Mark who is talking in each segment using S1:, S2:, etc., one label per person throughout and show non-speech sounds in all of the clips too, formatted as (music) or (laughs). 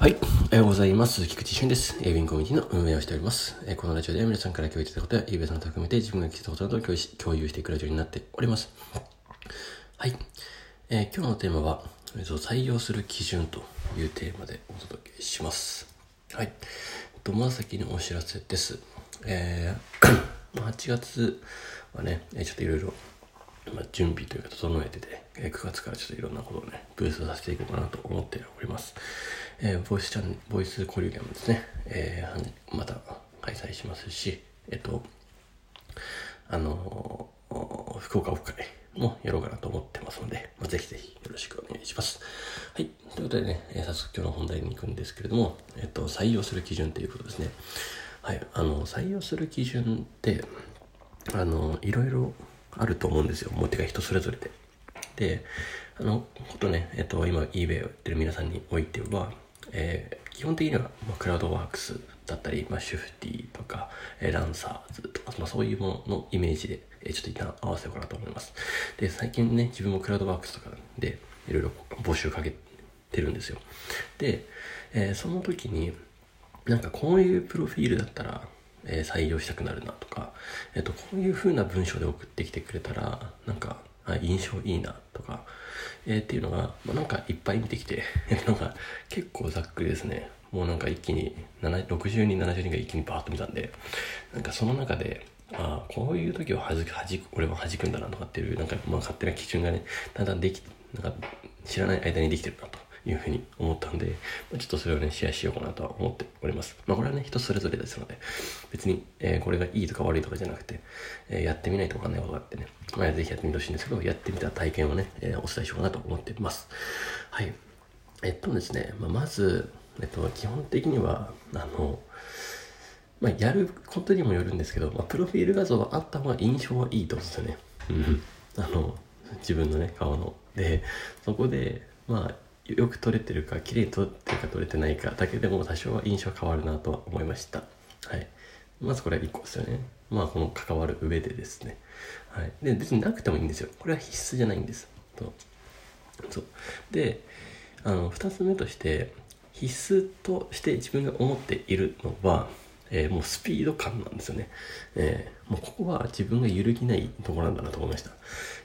S1: はい。おはようございます。菊池俊です。エイビンコミュニティの運営をしております。えこのラジオでは皆さんから共有いただいたことや、イベさんと含めて自分が聞いたことなどを共有していくラジオになっております。はい。えー、今日のテーマは、えー、と採用する基準というテーマでお届けします。はい。と、まず先にお知らせです。えー、8月はね、ちょっといろいろまあ、準備というか整えてて、9月からちょっといろんなことをね、ブーストさせていこうかなと思っております。えー、ボイスチャンボイス交流会もですね、えー、また開催しますし、えっと、あのー、福岡オフ会もやろうかなと思ってますので、まあ、ぜひぜひよろしくお願いします。はい。ということでね、えー、早速今日の本題に行くんですけれども、えっと、採用する基準ということですね。はい。あの、採用する基準って、あの、いろいろあると思うんですよ。もうてか人それぞれで。で、あの、ことね、えっと、今 eBay をやってる皆さんにおいては、えー、基本的には、まあ、クラウドワークスだったり、まあ、シュフティとか、えー、ランサーズとか、まあ、そういうもののイメージで、えー、ちょっと一旦合わせようかなと思います。で、最近ね、自分もクラウドワークスとかで、いろいろ募集かけてるんですよ。で、えー、その時に、なんかこういうプロフィールだったら、えー、採用したくなるなとか、えっ、ー、と、こういう風な文章で送ってきてくれたら、なんか、あ印象いいなとか、えー、っていうのが、まあ、なんかいっぱい見てきて、(laughs) なんか結構ざっくりですね。もうなんか一気に60人、70人が一気にバーッと見たんで、なんかその中で、ああ、こういう時ははじく、はじく、俺は弾くんだなとかっていう、なんかまあ勝手な基準がね、だんだんでき、なんか知らない間にできてるなと。いうふうに思ったんで、まあ、ちょっとそれをね、シェアしようかなとは思っております。まあこれはね、人それぞれですので、別に、えー、これがいいとか悪いとかじゃなくて、えー、やってみないとわかんないことがあってね、まあぜひやってみてほしいんですけど、やってみた体験をね、えー、お伝えしようかなと思ってます。はい。えっとですね、まあ、まず、えっと、基本的には、あの、まあ、やることにもよるんですけど、まあ、プロフィール画像はあった方が印象はいいと思うんですよね。うん。あの、自分のね、顔の。で、そこで、まあ、よく撮れてるか綺麗に撮ってるか撮れてないかだけでも多少は印象変わるなとは思いました。はい。まずこれは1個ですよね。まあこの関わる上でですね。はい。で別になくてもいいんですよ。これは必須じゃないんです。と。そう。であの2つ目として必須として自分が思っているのは、えー、もうスピード感なんですよね、えー、もうここは自分が揺るぎないところなんだなと思いました、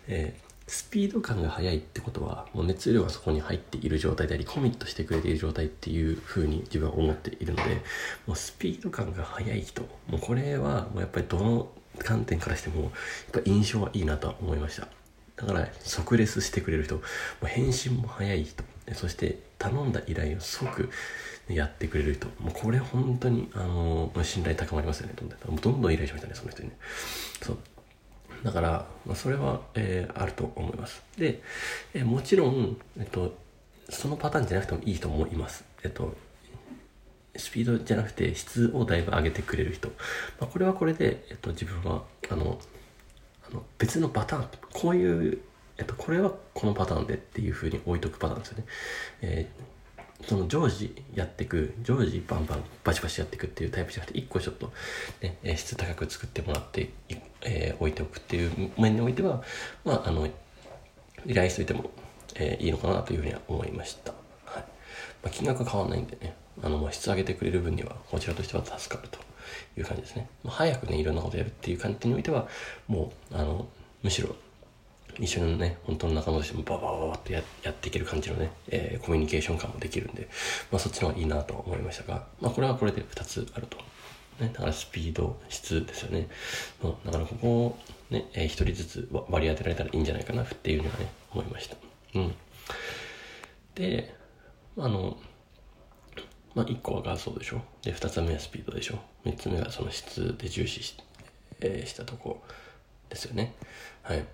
S1: えスピード感が速いってことは、もう熱量がそこに入っている状態であり、コミットしてくれている状態っていう風に自分は思っているので、もうスピード感が速い人、もうこれはもうやっぱりどの観点からしても、やっぱ印象はいいなとは思いました。だから、即レスしてくれる人、もう返信も早い人、そして頼んだ依頼を即やってくれる人、もうこれ本当に、あのー、信頼高まりますよね、どんどん。どんどん依頼しましたね、その人にね。そう。だから、まあ、それは、えー、あると思います。で、えー、もちろん、えっと、そのパターンじゃなくてもいいと思います。えっと、スピードじゃなくて質をだいぶ上げてくれる人。まあ、これはこれで、えっと、自分は、あの、あの別のパターン、こういう、えっと、これはこのパターンでっていうふうに置いとくパターンですよね。えーその常時やっていく、常時バンバンバチバチやっていくっていうタイプじゃなくて、一個ちょっと、ね、質高く作ってもらってえー、置いておくっていう面においては、まあ、あの、依頼しといても、えー、いいのかなというふうには思いました。はい。まあ、金額は変わらないんでね、あの、質上げてくれる分には、こちらとしては助かるという感じですね。まあ、早くね、いろんなことやるっていう観点においては、もう、あの、むしろ、一緒のね、本当の仲間としてもババババッとやっていける感じのね、えー、コミュニケーション感もできるんで、まあそっちの方がいいなと思いましたが、まあこれはこれで2つあるとね、だからスピード、質ですよね。う、だからここをね、えー、一人ずつ割り当てられたらいいんじゃないかなっていうのはね、思いました。うん。で、あの、まあ、1個は画像でしょ。で、2つ目はスピードでしょ。3つ目がその質で重視し,、えー、したとこですよね。はい。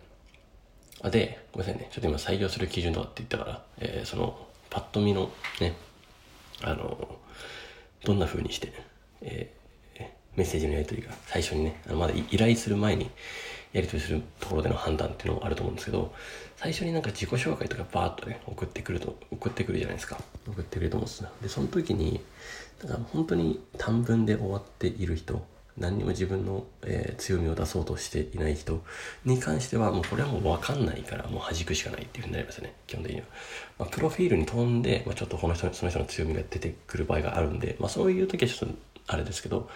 S1: あ、で、ごめんなさいね。ちょっと今採用する基準とかって言ったから、えー、その、パッと見のね、あの、どんな風にして、えーメッセージのやり取りが最初にね、あのまだ依頼する前にやり取りするところでの判断っていうのもあると思うんですけど、最初になんか自己紹介とかバーッとね、送ってくると、送ってくるじゃないですか。送ってくると思うんですで、その時に、だから本当に短文で終わっている人、何にも自分の、えー、強みを出そうとしていない人に関してはもうこれはもう分かんないからもう弾くしかないっていうふうになりますよね基本的には、まあ、プロフィールに飛んで、まあ、ちょっとこの人その人の強みが出てくる場合があるんで、まあ、そういう時はちょっとあれですけど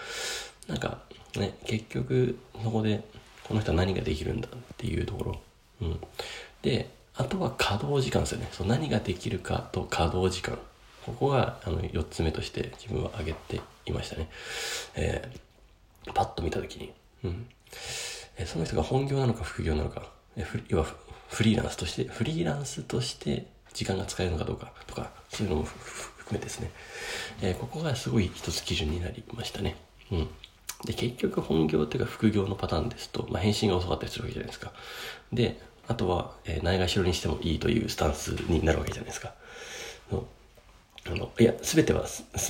S1: なんかね結局そこでこの人は何ができるんだっていうところ、うん、であとは稼働時間ですよね。そう何ができるかと稼働時間。ここがあの4つ目として自分は挙げていましたね。えー、パッと見たときに、うん。えその人が本業なのか副業なのか、え、要はフリーランスとして、フリーランスとして時間が使えるのかどうかとか、そういうのも含めてですね、えー、ここがすごい一つ基準になりましたね。うん。で、結局本業っていうか副業のパターンですと、まあ、返信が遅かったりするわけじゃないですか。で、あとは、えー、ないがしろにしてもいいというスタンスになるわけじゃないですか。あの、いや、すべては、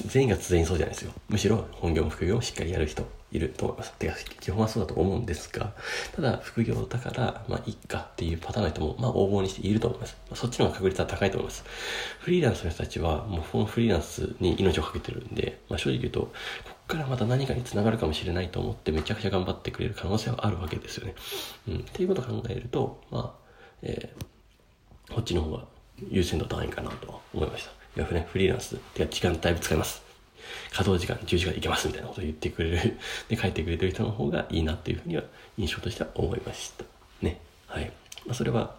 S1: 全員が全員そうじゃないですよ。むしろ、本業も副業もしっかりやる人いると思います。てか、基本はそうだと思うんですが、ただ、副業だから、まあ、いっかっていうパターンの人も、まあ、応募にしていると思います。そっちの方が確率は高いと思います。フリーランスの人たちは、もう、このフリーランスに命をかけてるんで、まあ、正直言うと、こっからまた何かにつながるかもしれないと思って、めちゃくちゃ頑張ってくれる可能性はあるわけですよね。うん。っていうことを考えると、まあ、えー、こっちの方が優先度高いかなと思いました。やね、フリーランス、てか時間だいぶ使います。稼働時間10時間いけますみたいなことを言ってくれる、(laughs) で、書いてくれてる人の方がいいなっていうふうには印象としては思いました。ね。はい。まあ、それは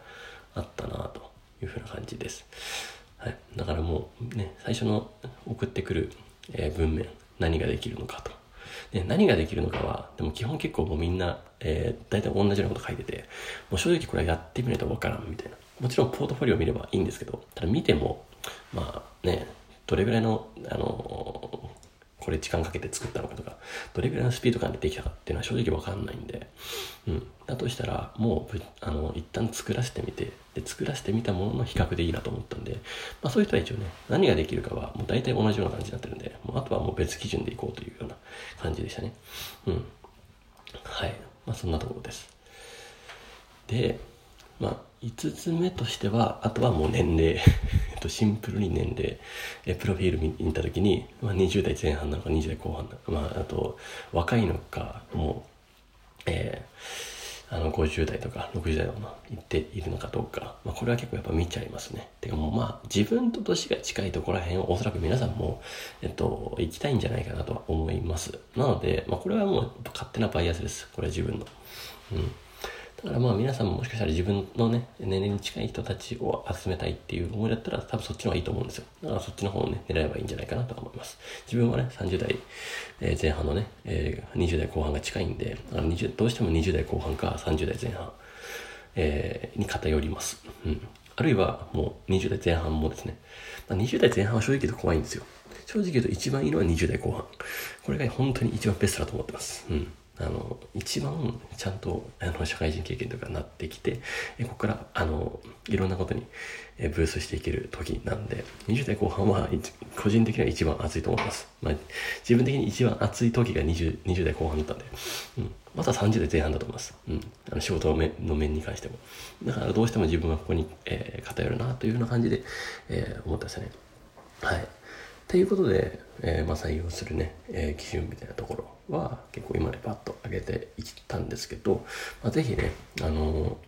S1: あったなというふうな感じです。はい。だからもうね、最初の送ってくる、えー、文面、何ができるのかと。で、何ができるのかは、でも基本結構もうみんな、えー、大体同じようなこと書いてて、もう正直これはやってみないとわからんみたいな。もちろんポートフォリオを見ればいいんですけど、ただ見ても、まあね、どれぐらいの、あのこれ時間かけて作ったのかとか、どれぐらいのスピード感でできたかっていうのは正直わかんないんで、うん。だとしたら、もう、あの、一旦作らせてみて、で、作らせてみたものの比較でいいなと思ったんで、まあそういう人は一応ね、何ができるかはもう大体同じような感じになってるんで、もうあとはもう別基準でいこうというような感じでしたね。うん。はい。まあそんなところです。で、まあ、5つ目としては、あとはもう年齢。(laughs) シンプルに年齢。えプロフィール見たときに、まあ、20代前半なのか20代後半なのか、まあ、あと、若いのか、もう、えー、あの、50代とか60代の言っているのかどうか、まあ、これは結構やっぱ見ちゃいますね。てかもうまあ、自分と年が近いところら辺をおそらく皆さんも、えっと、行きたいんじゃないかなとは思います。なので、まあ、これはもう勝手なバイアスです。これは自分の。うん。だからまあ皆さんももしかしたら自分のね、年齢に近い人たちを集めたいっていう思いだったら多分そっちの方がいいと思うんですよ。だからそっちの方をね、狙えばいいんじゃないかなと思います。自分はね、30代、え前半のね、えー、20代後半が近いんで、あの20どうしても20代後半か30代前半、えー、に偏ります。うん。あるいはもう20代前半もですね、まあ、20代前半は正直言うと怖いんですよ。正直言うと一番いいのは20代後半。これが本当に一番ベストだと思ってます。うん。あの、一番ちゃんと、あの、社会人経験とかなってきて、ここから、あの、いろんなことに、えブースしていける時なんで、20代後半は、個人的には一番熱いと思います。まあ、自分的に一番熱い時が 20, 20代後半だったんで、うん。また30代前半だと思います。うん。あの仕事の面の面に関しても。だからどうしても自分はここに、えー、偏るなというような感じで、えー、思ってましたね。はい。ということで、えー、まあ、採用するね、えー、基準みたいなところは結構今でパッと上げていったんですけど、まあ、ぜひね、あの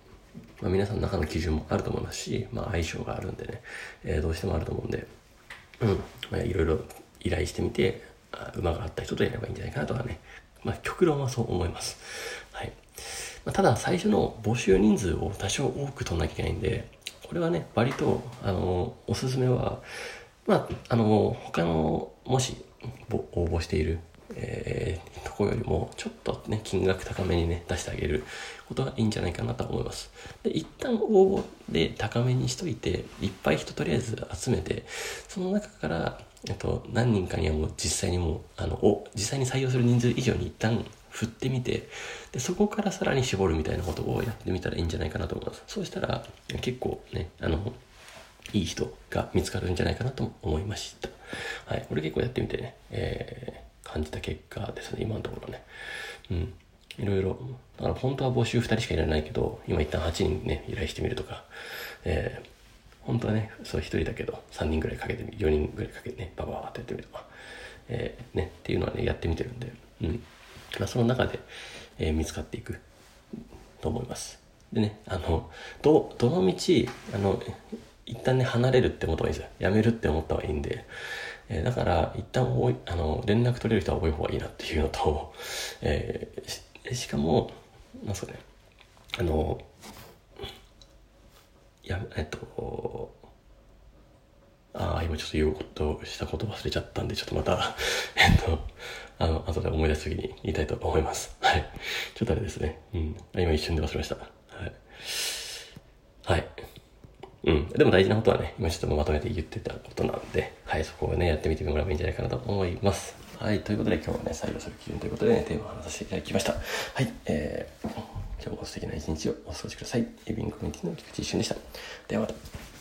S1: まあ、皆さんの中の基準もあると思いますし、まあ、相性があるんでね、え、どうしてもあると思うんで、うん、まあ、いろいろ依頼してみて、馬が合った人とやればいいんじゃないかなとかね、まあ、極論はそう思います。はい。まあ、ただ、最初の募集人数を多少多く取んなきゃいけないんで、これはね、割と、あの、おすすめは、まあ、あの、他の、もし、応募している、えー、とこよりも、ちょっとね、金額高めにね、出してあげることがいいんじゃないかなと思います。で、一旦応募で高めにしといて、いっぱい人とりあえず集めて、その中から、えっと、何人かにはもう実際にもう、あの、お、実際に採用する人数以上に一旦振ってみて、で、そこからさらに絞るみたいなことをやってみたらいいんじゃないかなと思います。そうしたら、結構ね、あの、いい人が見つかるんじゃないかなと思いました。はい。これ結構やってみてね、えー、感じた結果ですね、今のところね。うん。いろいろ、だから本当は募集2人しかいらないけど、今一旦8人ね、依頼してみるとか、えー、本当はね、そう1人だけど、3人ぐらいかけてみ、4人ぐらいかけてね、バババってやってみるとか、えー、ね、っていうのはね、やってみてるんで、うん。まあ、その中で、えー、見つかっていくと思います。でね、あの、ど、どの道、あの、一旦ね、離れるって思った方がいいんですよ。やめるって思った方がいいんで。えー、だから、一旦多い、あの、連絡取れる人は多い方がいいなっていうのと、(laughs) えー、しかも、なんすかね、あの、や、えっと、ああ、今ちょっと言おうとしたこと忘れちゃったんで、ちょっとまた (laughs) えっと、あの、後で思い出す時に言いたいと思います。はい。ちょっとあれですね。うん。今一瞬で忘れました。はい。はい。うん。でも大事なことはね、今ちょっとまとめて言ってたことなんで、はい、そこをね、やってみてもらえばいいんじゃないかなと思います。はい。ということで今日はね、採用する基準ということでね、テーマを話させていただきました。はい。えー、今日も素敵な一日をお過ごしください。エビンコミュニティの菊池一瞬でした。ではまた。